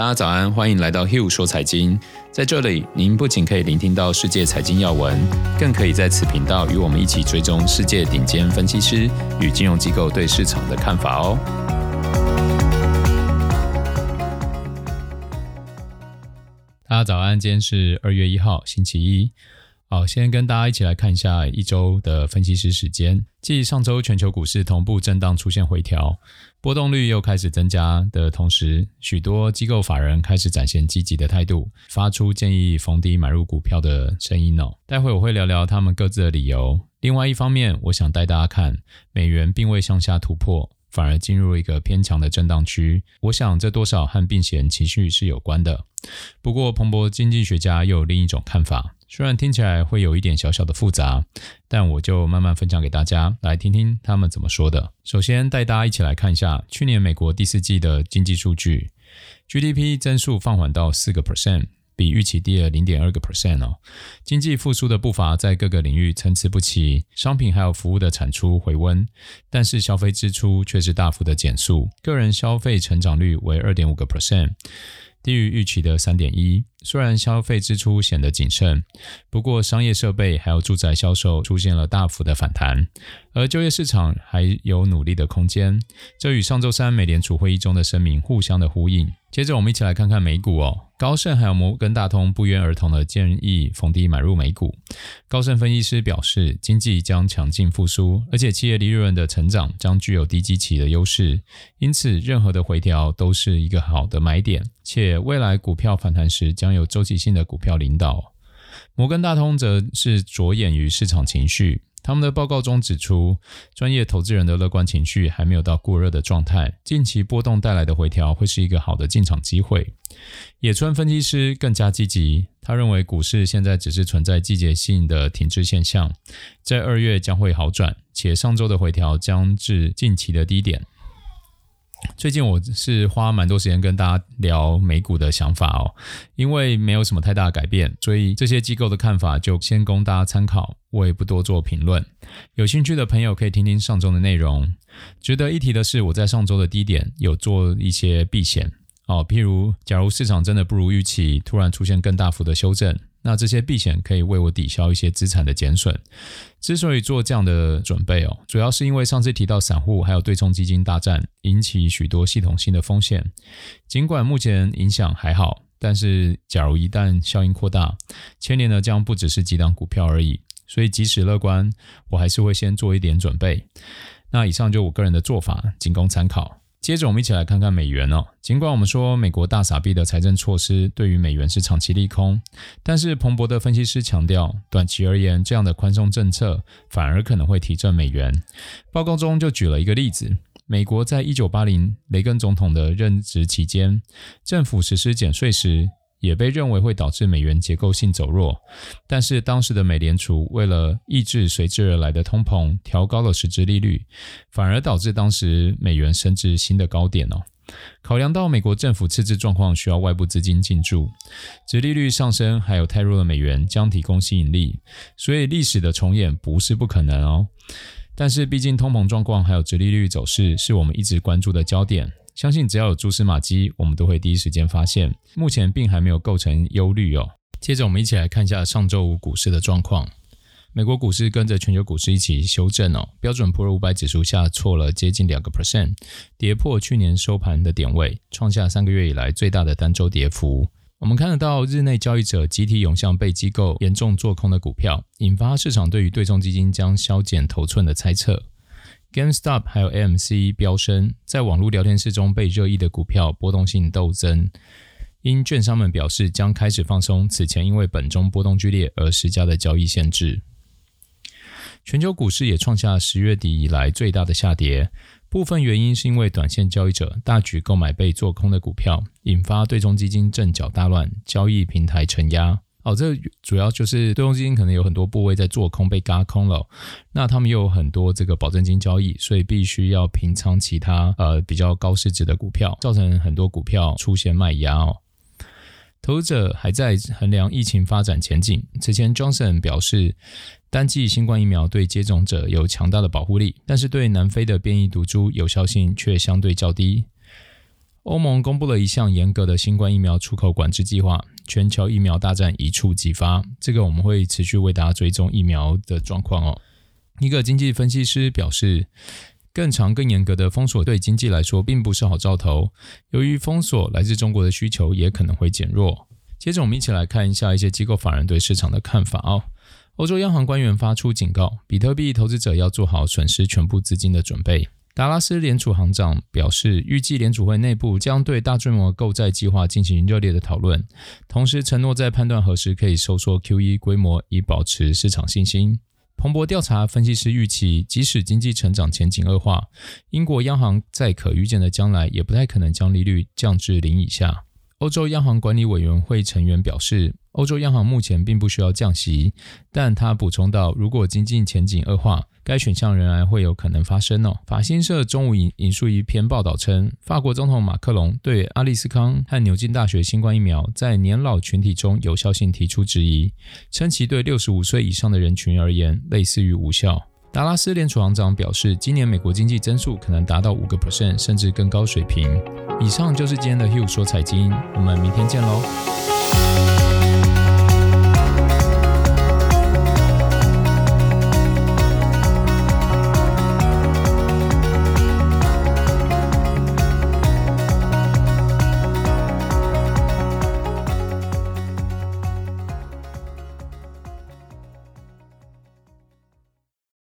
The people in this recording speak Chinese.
大家早安，欢迎来到 Hill 说财经。在这里，您不仅可以聆听到世界财经要闻，更可以在此频道与我们一起追踪世界顶尖分析师与金融机构对市场的看法哦。大家早安，今天是二月一号，星期一。好，先跟大家一起来看一下一周的分析师时间。继上周全球股市同步震荡出现回调，波动率又开始增加的同时，许多机构法人开始展现积极的态度，发出建议逢低买入股票的声音哦。待会我会聊聊他们各自的理由。另外一方面，我想带大家看美元并未向下突破，反而进入了一个偏强的震荡区。我想这多少和避险情绪是有关的。不过，彭博经济学家又有另一种看法。虽然听起来会有一点小小的复杂，但我就慢慢分享给大家，来听听他们怎么说的。首先带大家一起来看一下去年美国第四季的经济数据，GDP 增速放缓到四个 percent，比预期低了零点二个 percent 哦。经济复苏的步伐在各个领域参差不齐，商品还有服务的产出回温，但是消费支出却是大幅的减速，个人消费成长率为二点五个 percent。低于预期的三点一，虽然消费支出显得谨慎，不过商业设备还有住宅销售出现了大幅的反弹，而就业市场还有努力的空间，这与上周三美联储会议中的声明互相的呼应。接着我们一起来看看美股哦。高盛还有摩根大通不约而同的建议逢低买入美股。高盛分析师表示，经济将强劲复苏，而且企业利润的成长将具有低基期的优势，因此任何的回调都是一个好的买点，且未来股票反弹时将有周期性的股票领导。摩根大通则是着眼于市场情绪。他们的报告中指出，专业投资人的乐观情绪还没有到过热的状态，近期波动带来的回调会是一个好的进场机会。野村分析师更加积极，他认为股市现在只是存在季节性的停滞现象，在二月将会好转，且上周的回调将至近期的低点。最近我是花蛮多时间跟大家聊美股的想法哦，因为没有什么太大的改变，所以这些机构的看法就先供大家参考，我也不多做评论。有兴趣的朋友可以听听上周的内容。值得一提的是，我在上周的低点有做一些避险哦，譬如假如市场真的不如预期，突然出现更大幅的修正。那这些避险可以为我抵消一些资产的减损。之所以做这样的准备哦，主要是因为上次提到散户还有对冲基金大战，引起许多系统性的风险。尽管目前影响还好，但是假如一旦效应扩大，牵连的将不只是几档股票而已。所以即使乐观，我还是会先做一点准备。那以上就我个人的做法，仅供参考。接着我们一起来看看美元哦。尽管我们说美国大傻逼的财政措施对于美元是长期利空，但是彭博的分析师强调，短期而言，这样的宽松政策反而可能会提振美元。报告中就举了一个例子，美国在一九八零雷根总统的任职期间，政府实施减税时，也被认为会导致美元结构性走弱，但是当时的美联储为了抑制随之而来的通膨，调高了实质利率，反而导致当时美元升至新的高点哦。考量到美国政府赤字状况需要外部资金进驻，殖利率上升还有太弱的美元将提供吸引力，所以历史的重演不是不可能哦。但是毕竟通膨状况还有殖利率走势是我们一直关注的焦点。相信只要有蛛丝马迹，我们都会第一时间发现。目前并还没有构成忧虑哦。接着，我们一起来看一下上周五股市的状况。美国股市跟着全球股市一起修正哦，标准普尔五百指数下挫了接近两个 percent，跌破去年收盘的点位，创下三个月以来最大的单周跌幅。我们看得到日内交易者集体涌向被机构严重做空的股票，引发市场对于对冲基金将削减头寸的猜测。GameStop 还有 AMC 飙升，在网络聊天室中被热议的股票波动性陡增，因券商们表示将开始放松此前因为本周波动剧烈而施加的交易限制。全球股市也创下十月底以来最大的下跌，部分原因是因为短线交易者大举购买被做空的股票，引发对冲基金阵脚大乱，交易平台承压。哦，这主要就是对冲基金可能有很多部位在做空被轧空了，那他们又有很多这个保证金交易，所以必须要平仓其他呃比较高市值的股票，造成很多股票出现卖压哦。投资者还在衡量疫情发展前景。此前，Johnson 表示，单剂新冠疫苗对接种者有强大的保护力，但是对南非的变异毒株有效性却相对较低。欧盟公布了一项严格的新冠疫苗出口管制计划，全球疫苗大战一触即发。这个我们会持续为大家追踪疫苗的状况哦。一个经济分析师表示，更长、更严格的封锁对经济来说并不是好兆头。由于封锁，来自中国的需求也可能会减弱。接着，我们一起来看一下一些机构法人对市场的看法哦。欧洲央行官员发出警告，比特币投资者要做好损失全部资金的准备。达拉斯联储行长表示，预计联储会内部将对大规模购债计划进行热烈的讨论，同时承诺在判断何时可以收缩 QE 规模，以保持市场信心。彭博调查分析师预期，即使经济成长前景恶化，英国央行在可预见的将来也不太可能将利率降至零以下。欧洲央行管理委员会成员表示，欧洲央行目前并不需要降息，但他补充道，如果经济前景恶化，该选项仍然会有可能发生哦。法新社中午引引述一篇报道称，法国总统马克龙对阿利斯康和牛津大学新冠疫苗在年老群体中有效性提出质疑，称其对六十五岁以上的人群而言类似于无效。达拉斯联储行长表示，今年美国经济增速可能达到五个 percent 甚至更高水平。以上就是今天的 Hugh 说财经，我们明天见喽。